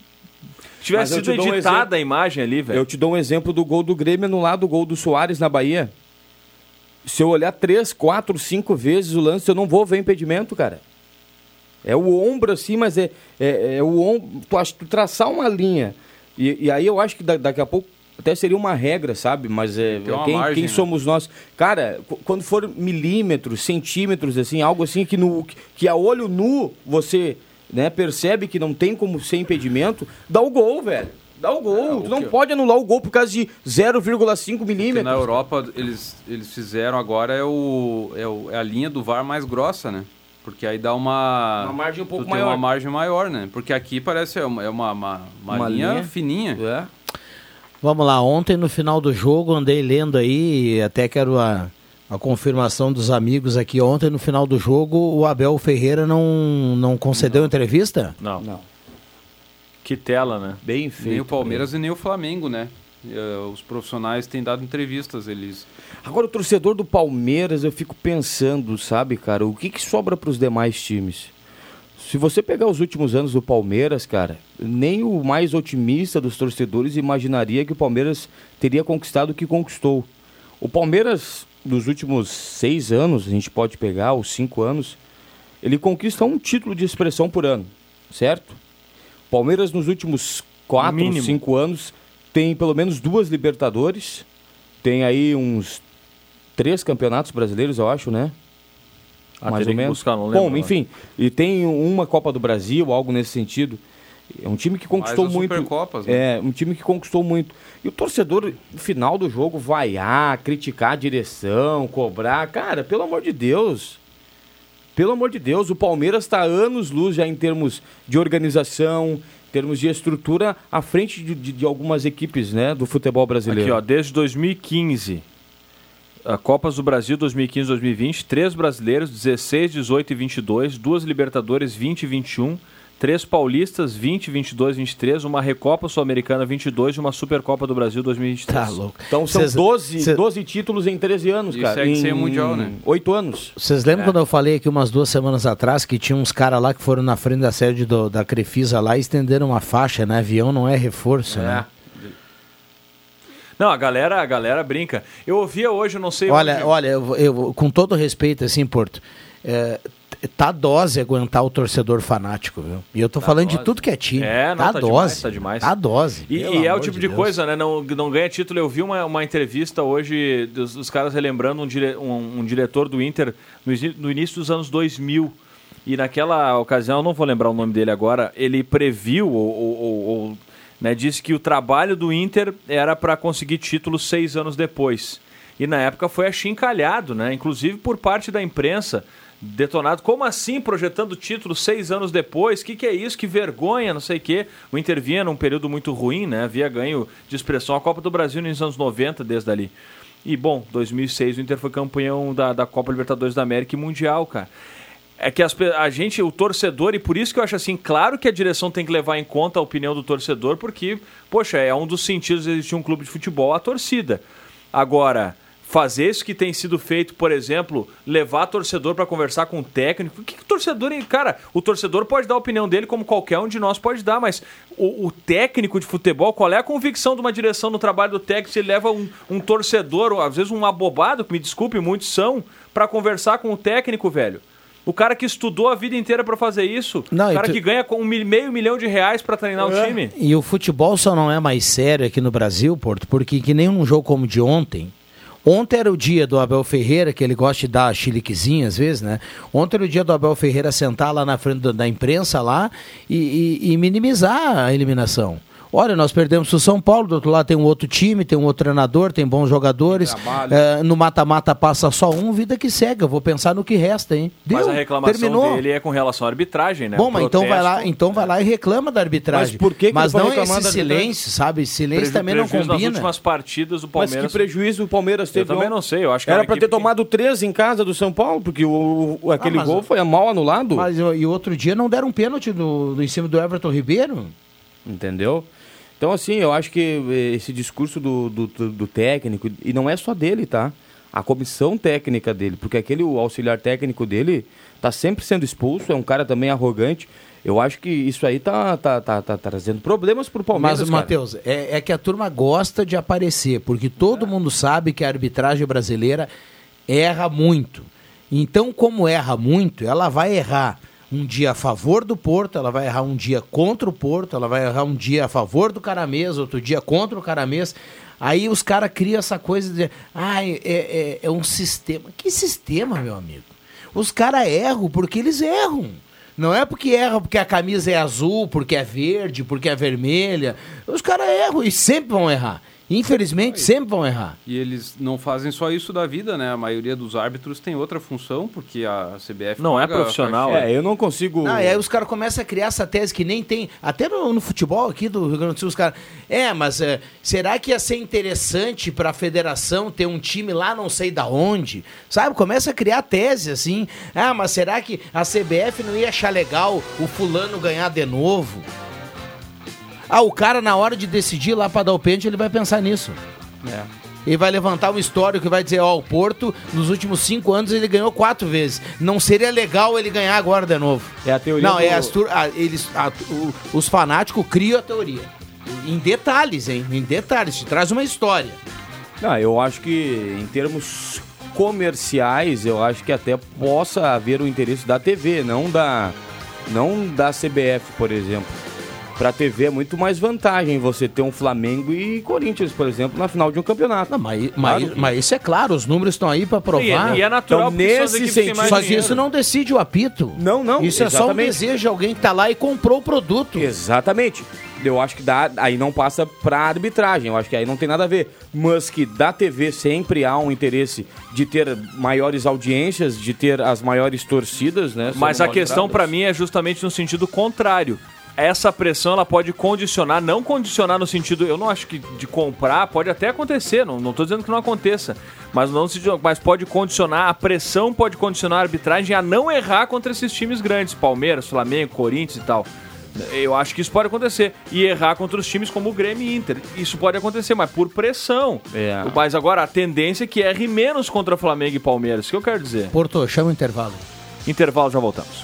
tivesse sido um editada exemplo. a imagem ali, velho. Eu te dou um exemplo do gol do Grêmio anulado, o gol do Soares na Bahia. Se eu olhar três, quatro, cinco vezes o lance, eu não vou ver impedimento, cara. É o ombro assim, mas é, é, é o ombro. Tu, acha- tu traçar uma linha. E, e aí eu acho que da- daqui a pouco até seria uma regra, sabe? Mas é, quem, margem, quem né? somos nós? Cara, qu- quando for milímetros, centímetros, assim, algo assim que, no, que a olho nu você né, percebe que não tem como ser impedimento, dá o gol, velho. Dá o gol. o tu não que- pode anular o gol por causa de 0,5 Porque milímetros. na Europa eles, eles fizeram agora é, o, é, o- é a linha do VAR mais grossa, né? Porque aí dá uma. Uma margem um pouco tu tem maior. uma margem maior, né? Porque aqui parece é uma, é uma, uma, uma Uma linha, linha. fininha. É. Vamos lá, ontem no final do jogo andei lendo aí, e até quero a, a confirmação dos amigos aqui. Ontem no final do jogo o Abel Ferreira não, não concedeu entrevista? Não. Não. Que tela, né? Bem feito. Nem o Palmeiras e nem o Flamengo, né? Eh, Os profissionais têm dado entrevistas, eles. Agora, o torcedor do Palmeiras, eu fico pensando, sabe, cara, o que, que sobra para os demais times? Se você pegar os últimos anos do Palmeiras, cara, nem o mais otimista dos torcedores imaginaria que o Palmeiras teria conquistado o que conquistou. O Palmeiras, dos últimos seis anos, a gente pode pegar, os cinco anos, ele conquista um título de expressão por ano, certo? Palmeiras, nos últimos quatro, Mínimo. cinco anos, tem pelo menos duas Libertadores, tem aí uns três campeonatos brasileiros, eu acho, né? Ah, Mais ou menos. buscar, não lembro Bom, agora. enfim, e tem uma Copa do Brasil, algo nesse sentido. É um time que conquistou muito. Supercopas, né? É, um time que conquistou muito. E o torcedor, no final do jogo, vaiar, criticar a direção, cobrar. Cara, pelo amor de Deus. Pelo amor de Deus, o Palmeiras está anos luz já em termos de organização, em termos de estrutura à frente de, de- de algumas equipes né, do futebol brasileiro. Aqui, ó, desde 2015. A Copas do Brasil 2015-2020, três brasileiros, 16, 18 e 22, duas Libertadores 20 e 21, três paulistas 20, 22 e 23, uma Recopa Sul-Americana 22 e uma Supercopa do Brasil 2023. Tá louco. Então são Cês- 12, cê- 12 títulos em 13 anos, E cara. segue em sem o Mundial, né? 8 anos. Vocês lembram quando eu falei aqui umas duas semanas atrás que tinha uns caras lá que foram na frente da sede do- da Crefisa lá e estenderam uma faixa, né? Avião não é reforço, né? Não, a galera, a galera brinca. Eu ouvia hoje, eu não sei Olha, onde- olha, eu, eu- com todo respeito, assim, Porto, é, tá dose aguentar o torcedor fanático, viu? E eu tô falando de dose. tudo que é time. É, não, tá, tá dose. demais, tá demais. Tá dose. E, e é o tipo de de, Deus. coisa, né? Não, não ganha título. Eu vi uma, uma entrevista hoje dos, dos caras relembrando um, dire, um, um diretor do Inter no, no início dos anos 2000. E naquela ocasião, eu não vou lembrar o nome dele agora, ele previu ou- ou- ou, né, disse que o trabalho do Inter era para conseguir título seis anos depois. E na época foi achincalhado, né? Inclusive por parte da imprensa, detonado. Como assim projetando título seis anos depois? O que, que é isso? Que vergonha, não sei o quê. O Inter vinha num período muito ruim, né? Havia ganho de expressão a Copa do Brasil nos anos 90, desde ali. E, bom, 2006 o Inter foi campeão da, da Copa Libertadores da América e Mundial, cara. É que as a gente, o torcedor, e por isso que eu acho assim, claro que a direção tem que levar em conta a opinião do torcedor, porque, poxa, é um dos sentidos de existir um clube de futebol, a torcida. Agora, fazer isso que tem sido feito, por exemplo, levar torcedor para conversar com o técnico, o que, que o torcedor. Cara, o torcedor pode dar a opinião dele como qualquer um de nós pode dar, mas o, o técnico de futebol, qual é a convicção de uma direção no trabalho do técnico se ele leva um, um torcedor, ou às vezes um abobado, que me desculpe, muitos são, para conversar com o técnico, velho? O cara que estudou a vida inteira para fazer isso. Não, o cara tu- que ganha com um meio milhão de reais para treinar o time. E o futebol só não é mais sério aqui no Brasil, Porto, porque que nem um jogo como o de ontem. Ontem era o dia do Abel Ferreira, que ele gosta de dar chiliquezinha às vezes, né? Ontem era o dia do Abel Ferreira sentar lá na frente da imprensa lá e, e- e minimizar a eliminação. Olha, nós perdemos o São Paulo, do outro lado tem um outro time, tem um outro treinador, tem bons jogadores. É, no mata-mata passa só um, vida que segue. Eu vou pensar no que resta, hein? Mas Deu, a reclamação terminou. dele é com relação à arbitragem, né? Bom, O mas então vai lá, então vai lá e reclama da arbitragem. Mas por que que Mas não esse silêncio, sabe? Silêncio Preju- também não prejuízo nas combina. últimas partidas do Mas Palmeiras. que prejuízo o Palmeiras teve. Eu também não sei, eu acho que Era uma pra ter tomado três em casa do São Paulo, porque o, o- aquele Ah, mas- gol foi mal anulado. Mas e outro dia não deram um pênalti do, do- em cima do Everton Ribeiro? Entendeu? Então, assim, eu acho que eh, esse discurso do, do, do- técnico, e não é só dele, tá? A comissão técnica dele, porque aquele auxiliar técnico dele tá sempre sendo expulso, é um cara também arrogante. Eu acho que isso aí tá, tá, tá, tá trazendo problemas pro Palmeiras. Mas. Matheus, é, é que a turma gosta de aparecer, porque todo mundo sabe que a arbitragem brasileira erra muito. Então, como erra muito, ela vai errar um dia a favor do Porto, ela vai errar um dia contra o Porto, ela vai errar um dia a favor do Caramês, outro dia contra o Caramês. Aí os caras criam essa coisa de, ah, é, é, é um sistema. Que sistema, meu amigo? Os caras erram porque eles erram. Não é porque erram porque a camisa é azul, porque é verde, porque é vermelha. Os caras erram e sempre vão errar. Infelizmente, sempre vão errar. E eles não fazem só isso da vida, né? A maioria dos árbitros tem outra função, porque a CBF Não é profissional, faixinha. É, eu não consigo. Ah, e aí os caras começam a criar essa tese que nem tem. Até no, no futebol aqui do Rio Grande do Sul, os caras. É, mas é, será que ia ser interessante para a federação ter um time lá não sei da onde? Sabe? Começa a criar tese assim. Ah, mas será que a CBF não ia achar legal o fulano ganhar de novo? Ah, o cara, na hora de decidir lá para dar o pênalti, ele vai pensar nisso. É. Ele vai levantar um histórico que vai dizer, ó, o Porto, nos últimos cinco anos, ele ganhou quatro vezes. Não seria legal ele ganhar agora de novo. É a teoria Não, do- é as tur- ah, eles, a- o- os fanáticos criam a teoria. Em detalhes, hein? Em detalhes. Te traz uma história. Não, eu acho que em termos comerciais, eu acho que até possa haver o interesse da TV, não da não da CBF, por exemplo. Pra TV é muito mais vantagem você ter um Flamengo e Corinthians, por exemplo, na final de um campeonato. Não, mas, mas, mas isso é claro, os números estão aí pra provar. E, e é natural Então, nesse sentido- dinheiro. isso não decide o apito. Não, não. Isso é só um exatamente. desejo de alguém que tá lá e comprou o produto. Exatamente. Eu acho que dá, aí não passa pra arbitragem, eu acho que aí não tem nada a ver. Mas que da TV sempre há um interesse de ter maiores audiências, de ter as maiores torcidas, né? Mas a questão pra mim é justamente no sentido contrário. Essa pressão ela pode condicionar, não condicionar no sentido, eu não acho que de comprar, pode até acontecer, não, não tô dizendo que não aconteça, mas não se mas pode condicionar, a pressão pode condicionar a arbitragem a não errar contra esses times grandes, Palmeiras, Flamengo, Corinthians e tal. Eu acho que isso pode acontecer. E errar contra os times como o Grêmio e Inter. Isso pode acontecer, mas por pressão. É. Mas agora a tendência é que erre menos contra Flamengo e Palmeiras. Isso que eu quero dizer. Porto, chama o intervalo. Intervalo, já voltamos.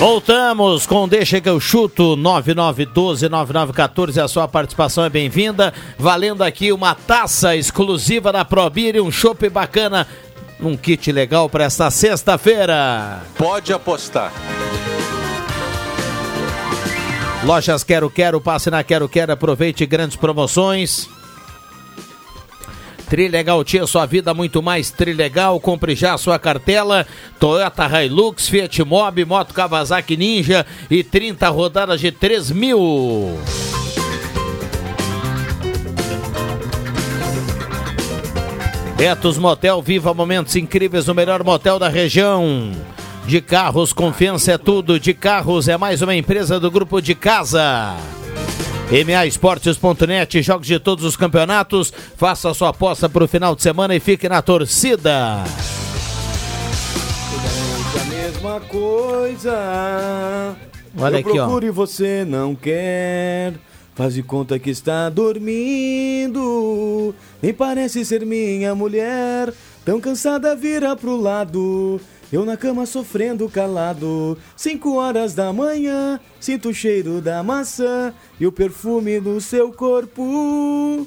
Voltamos com Deixa que eu chuto 9912-9914. A sua participação é bem-vinda. Valendo aqui uma taça exclusiva da Probir e um chopp bacana. Um kit legal para esta sexta-feira. Pode apostar. Lojas Quero Quero, passe na Quero Quero, aproveite grandes promoções. Trilegal Tia, sua vida muito mais Trilegal. Compre já sua cartela. Toyota Hilux, Fiat Mobi, Moto Kawasaki Ninja e 30 rodadas de 3 mil. Betos Motel, viva momentos incríveis no melhor motel da região. De carros, confiança é tudo. De carros é mais uma empresa do grupo de casa. MAEsportes.net, jogos de todos os campeonatos. Faça a sua aposta para o final de semana e fique na torcida. A mesma coisa. Olha Eu aqui, ó. e você não quer. Faz de conta que está dormindo. Nem parece ser minha mulher. Tão cansada, vira pro lado. Eu na cama sofrendo calado. Cinco horas da manhã, sinto o cheiro da maçã e o perfume do seu corpo.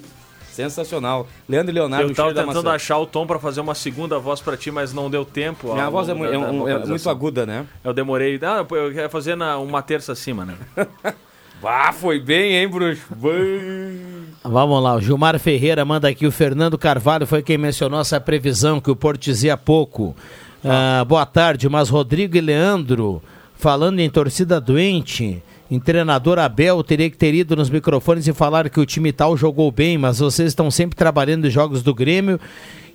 Sensacional. Leandro e Leonardo, eu tava tentando achar o tom pra fazer uma segunda voz pra ti, mas não deu tempo. Minha voz é da- é um- é muito aguda, né? Eu demorei. Ah, eu queria fazer na, uma terça acima, né? (laughs) Ah, foi bem, hein, bruxo? Vamos lá, o Gilmar Ferreira manda aqui. O Fernando Carvalho foi quem mencionou essa previsão que o Porto dizia há pouco. Ah, boa tarde, mas Rodrigo e Leandro, falando em torcida doente, em treinador Abel, teria que ter ido nos microfones e falar que o time tal jogou bem, mas vocês estão sempre trabalhando em jogos do Grêmio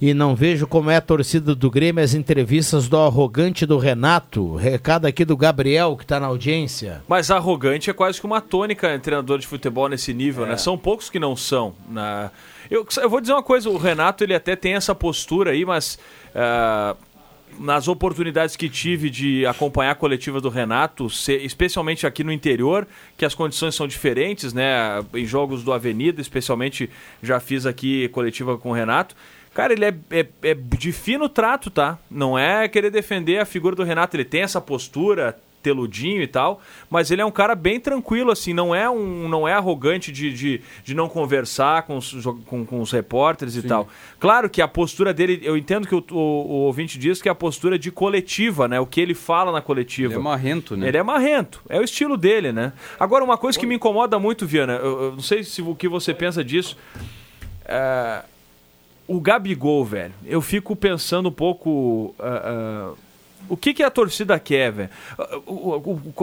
e não vejo como é a torcida do Grêmio as entrevistas do arrogante do Renato. Recado aqui do Gabriel, que está na audiência. Mas arrogante é quase que uma tônica em treinador de futebol nesse nível, É. né? São poucos que não são. Na... Eu, eu vou dizer uma coisa, o Renato ele até tem essa postura aí, mas ah, nas oportunidades que tive de acompanhar a coletiva do Renato, especialmente aqui no interior, que as condições são diferentes, né? Em jogos do Avenida, especialmente já fiz aqui coletiva com o Renato. Cara, ele é, é, é de fino trato, tá? Não é querer defender a figura do Renato. Ele tem essa postura teludinho e tal, mas ele é um cara bem tranquilo, assim, não é um não é arrogante de, de, de não conversar com os, com, com os repórteres e tal. Claro que a postura dele, eu entendo que o, o, o ouvinte diz que é a postura de coletiva, né? O que ele fala na coletiva. Ele é marrento, né? Ele é marrento, é o estilo dele, né? Agora, uma coisa que me incomoda muito, Viana, eu, eu não sei se o que você pensa disso. é, o Gabigol, velho, eu fico pensando um pouco. ah, ah, o que, que a torcida quer, velho?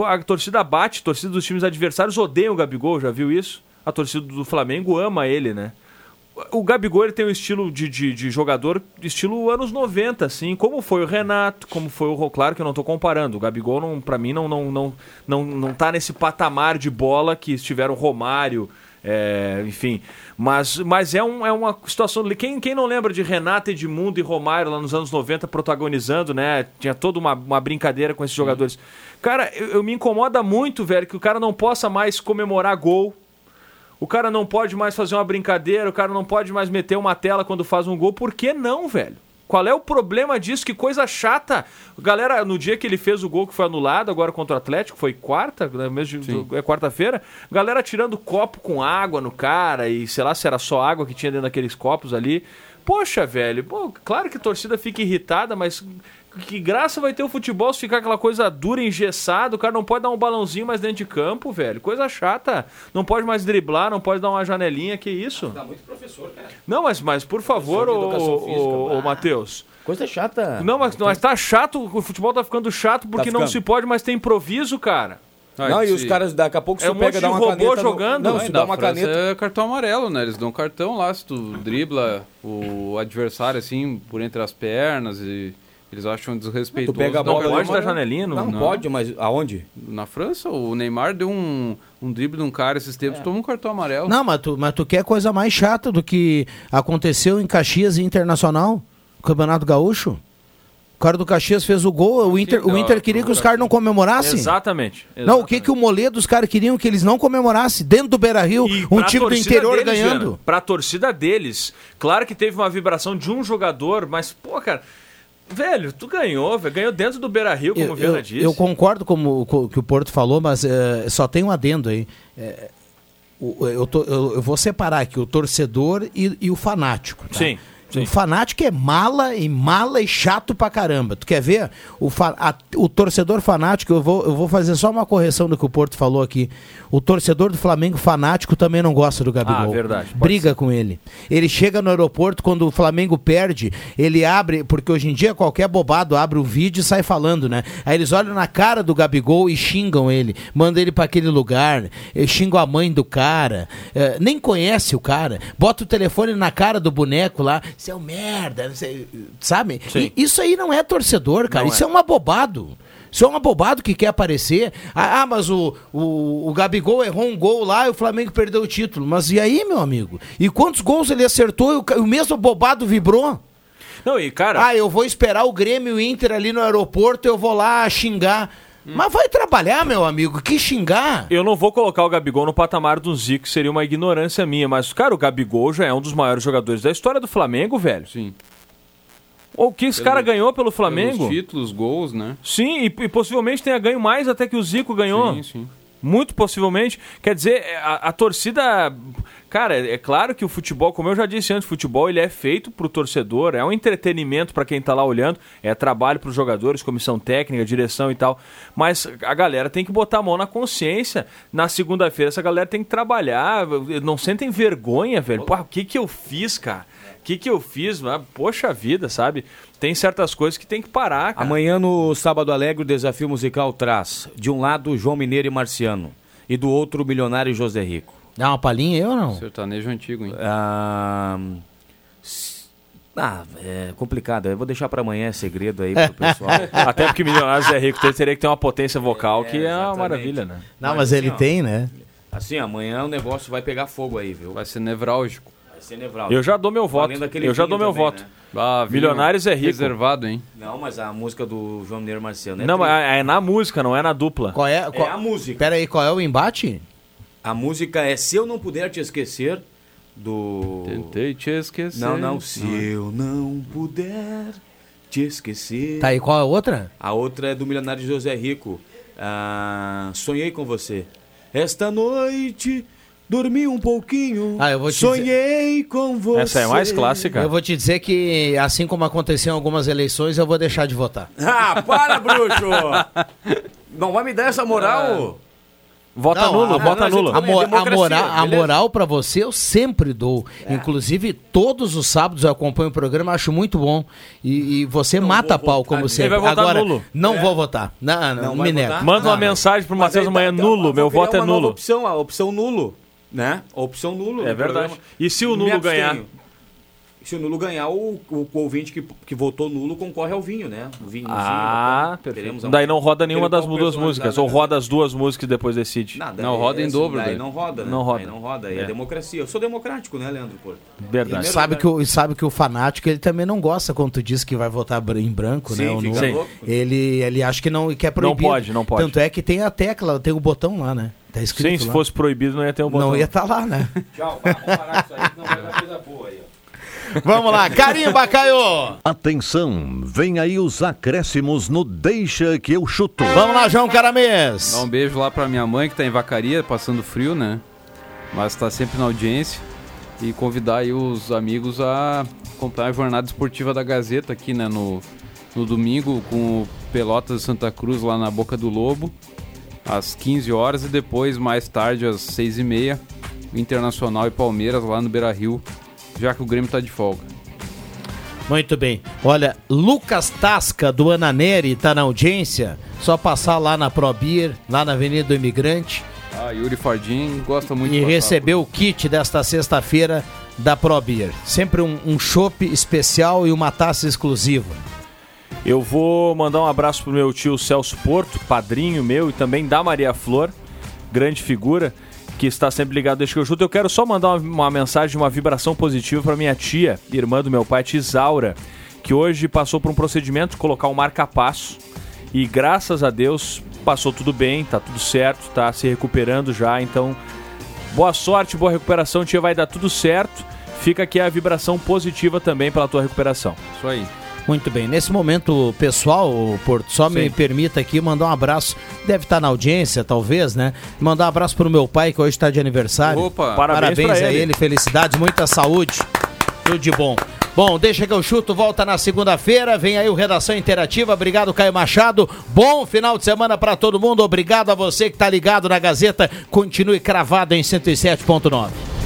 A torcida bate, a torcida dos times adversários odeia o Gabigol, já viu isso? A torcida do Flamengo ama ele, né? O Gabigol ele tem um estilo de, de, de jogador, estilo anos 90, assim, como foi o Renato, como foi o Ro- Claro que eu não tô comparando. O Gabigol, não, pra mim, não, não, não, não, não tá nesse patamar de bola que estiveram Romário, é, enfim. Mas, mas é, um, é uma situação. Quem, quem não lembra de Renato, Edmundo e Romário lá nos anos 90 protagonizando, né? Tinha toda uma, uma brincadeira com esses jogadores. Cara, eu, eu me incomoda muito, velho, que o cara não possa mais comemorar gol. O cara não pode mais fazer uma brincadeira, o cara não pode mais meter uma tela quando faz um gol. Por que não, velho? Qual é o problema disso? Que coisa chata. Galera, no dia que ele fez o gol que foi anulado, agora contra o Atlético, foi quarta, né, mesmo de- é quarta-feira, galera tirando copo com água no cara e sei lá se era só água que tinha dentro daqueles copos ali. Poxa, velho, pô, claro que a torcida fica irritada, mas que graça vai ter o futebol se ficar aquela coisa dura, engessada, o cara não pode dar um balãozinho mais dentro de campo, velho. Coisa chata. Não pode mais driblar, não pode dar uma janelinha, que isso? Tá muito professor, cara. Não, mas, mas por favor, ô, ô, ô, Matheus. Coisa chata. Não, mas, mas tá chato, o futebol tá ficando chato porque não ficando. se pode mais ter improviso, cara. Não, e os caras daqui a pouco É se um pega monte dá de uma robô caneta no- jogando. Não, Não, se dá uma França caneta. É cartão amarelo, né? Eles dão cartão lá se tu dribla o adversário assim por entre as pernas e eles acham desrespeitoso. Tu pega a Não bola pode dar mas- janelinha, Não, pode, mas aonde? Na França, o Neymar deu um, um drible de um cara esses É. tempos, tomou um cartão amarelo. Não, mas tu, mas tu quer coisa mais chata do que aconteceu em Caxias e Internacional, Campeonato Gaúcho? O cara do Caxias fez o gol, o Inter, o Inter queria que os caras não comemorassem. Exatamente. Não, o que, que o Moledo, os caras queriam que eles não comemorassem dentro do Beira Rio, um Pra time do torcida interior deles, ganhando. Viana, pra torcida deles. Claro que teve uma vibração de um jogador, mas, pô, cara. Velho, tu ganhou, velho. Ganhou dentro do Beira Rio, como Eu, o eu, disse. eu concordo com o que o Porto falou, mas eh, só tem um adendo aí. Eh, o- eu, tô- eu- eu vou separar aqui o torcedor e, e o fanático. tá? Sim, sim. O fanático é mala e mala e chato pra caramba. Tu quer ver? O, a- o torcedor fanático, eu vou, eu vou fazer só uma correção do que o Porto falou aqui. O torcedor do Flamengo fanático também não gosta do Gabigol. Ah, verdade. Briga com ele. Ele chega no aeroporto, quando o Flamengo perde, ele abre, porque hoje em dia qualquer bobado abre o vídeo e sai falando, né? Aí eles olham na cara do Gabigol e xingam ele, mandam ele pra aquele lugar, eh, xingam a mãe do cara, eh, nem conhece o cara, bota o telefone na cara do boneco lá, é um merda, sabe? E isso aí não é torcedor, cara, Não isso é, é. um abobado. Isso é um abobado que quer aparecer. Ah, ah, mas o, o, o Gabigol errou um gol lá e o Flamengo perdeu o título. Mas e aí, meu amigo? E quantos gols ele acertou e o, o mesmo bobado vibrou? Não, e cara. Ah, eu vou esperar o Grêmio e o Inter ali no aeroporto, eu vou lá xingar. Mas vai trabalhar, meu amigo, que xingar. Eu não vou colocar o Gabigol no patamar do Zico, seria uma ignorância minha, mas, cara, o Gabigol já é um dos maiores jogadores da história do Flamengo, velho. Sim. O que esse Pelo- cara ganhou pelo Flamengo? Pelos títulos, gols, né? Sim, e, e possivelmente tenha ganho mais até que o Zico ganhou. Sim, sim. Muito possivelmente. Quer dizer, é, a, a torcida. Cara, é claro que o futebol, como eu já disse antes, o futebol ele é feito pro torcedor, é um entretenimento para quem tá lá olhando, é trabalho pros jogadores, comissão técnica, direção e tal. Mas a galera tem que botar a mão na consciência. Na segunda-feira, essa galera tem que trabalhar. Não sentem vergonha, velho. Pô, o que que eu fiz, cara? O que que eu fiz? Ah, Poxa vida, sabe? Tem certas coisas que tem que parar, cara. Amanhã no Sábado Alegre o desafio musical traz, de um lado, João Mineiro e Marciano, e do outro, o milionário José Rico. Dá uma palhinha aí ou não? Sertanejo antigo, hein? Ah, ah, é complicado. Eu vou deixar para amanhã, é segredo aí pro pessoal. (laughs) Até porque Milionários é rico, teria que ter uma potência vocal que é uma maravilha, né? Não, mas ele assim, ó, tem, né? Assim, amanhã o negócio vai pegar fogo aí, viu? Vai ser nevrálgico. Eu já dou meu voto. Valendo aquele Eu já dou meu também, voto. né? Ah, Milionários é rico. Reservado, hein? Não, mas a música do João Mineiro e Marciano é Não, mas é na música, não é na dupla. Qual é, qual... é a música. Pera aí, qual é o embate? A música é Se Eu Não Puder Te Esquecer, do... Tentei te esquecer. Não, não. Se eu não puder te esquecer... Tá aí, qual é a outra? A outra é do milionário José Rico. Ah, sonhei com você. Esta noite dormi um pouquinho. Ah, eu vou te Sonhei com você. Essa é a mais clássica. Eu vou te dizer que, assim como aconteceu em algumas eleições, eu vou deixar de votar. (laughs) Ah, para, bruxo! Não vai me dar essa moral? Vota Não, nulo, a- vota não, nulo. A, mo- a moral, a moral pra você eu sempre dou. Inclusive, todos os sábados eu acompanho o programa, acho muito bom. E, e você mata vou pau, votar como sempre. Agora, nulo. não É. vou votar. Não, não, Não me nego. Manda uma Não, mensagem pro Matheus amanhã, nulo. Meu voto é nulo. opção, a opção nulo, né? A opção nulo. É no verdade. programa. E se o nulo ganhar? Se o nulo ganhar, o, o, o ouvinte que, que votou nulo concorre ao vinho, né? O vinho, Ah, Teremos perfeito. um- Daí não roda nenhuma das duas músicas. da Ou roda as duas músicas e depois decide. Nada, Não, roda em assim, dobro, Daí daí. não roda, né? Não roda. Daí não roda. Aí é. É. democracia. Eu sou democrático, né, Leandro Porto? Verdade. Sabe que, o, sabe que o fanático ele também não gosta quando tu diz que vai votar em branco, Sim, né? ou fica nulo. Ele, ele acha que não que é proibido. pode, não pode. Tanto é que tem a tecla, tem o botão lá, né? Tá escrito Sim, se lá. fosse proibido não ia ter um botão. Não ia estar lá, né? Tchau, vamos parar com isso aí, não vai dar coisa boa aí, ó. Vamos lá, carimba, Caio! Atenção, vem aí os acréscimos no Deixa que eu chuto. Vamos lá, João Caramês. Dá um beijo lá pra minha mãe que tá em vacaria, passando frio, né? Mas tá sempre na audiência. E convidar aí os amigos a comprar a jornada esportiva da Gazeta aqui, né? No, no domingo com o Pelotas de Santa Cruz lá na Boca do Lobo, às 15 horas. E depois, mais tarde, às 6 e meia, Internacional e Palmeiras lá no Beira Rio, já que o Grêmio tá de folga. Muito bem. Olha, Lucas Tasca do Ananeri tá na audiência. Só passar lá na ProBeer, lá na Avenida do Imigrante. Ah, Yuri Fardim gosta muito E de recebeu o kit desta sexta-feira da ProBeer. Sempre um, um chopp especial e uma taça exclusiva. Eu vou mandar um abraço pro meu tio Celso Porto, padrinho meu e também da Maria Flor, grande figura, que está sempre ligado desde que eu chuto. Eu quero só mandar uma, uma mensagem, uma vibração positiva para minha tia, irmã do meu pai, tia Isaura, que hoje passou por um procedimento, colocar um marca-passo, e graças a Deus passou tudo bem, tá tudo certo, tá se recuperando já, então boa sorte, boa recuperação, tia, vai dar tudo certo. Fica aqui a vibração positiva também pela tua recuperação. Isso aí. Muito bem, nesse momento pessoal, Porto, só me Sim. permita aqui mandar um abraço. Deve estar na audiência, talvez, né? Mandar um abraço pro meu pai, que hoje está de aniversário. Opa! Parabéns pra a ele. ele, felicidades, muita saúde. Tudo de bom. Bom, deixa que eu chuto, volta na segunda-feira. Vem aí o Redação Interativa. Obrigado, Caio Machado. Bom final de semana para todo mundo. Obrigado a você que tá ligado na Gazeta. Continue cravado em 107.9.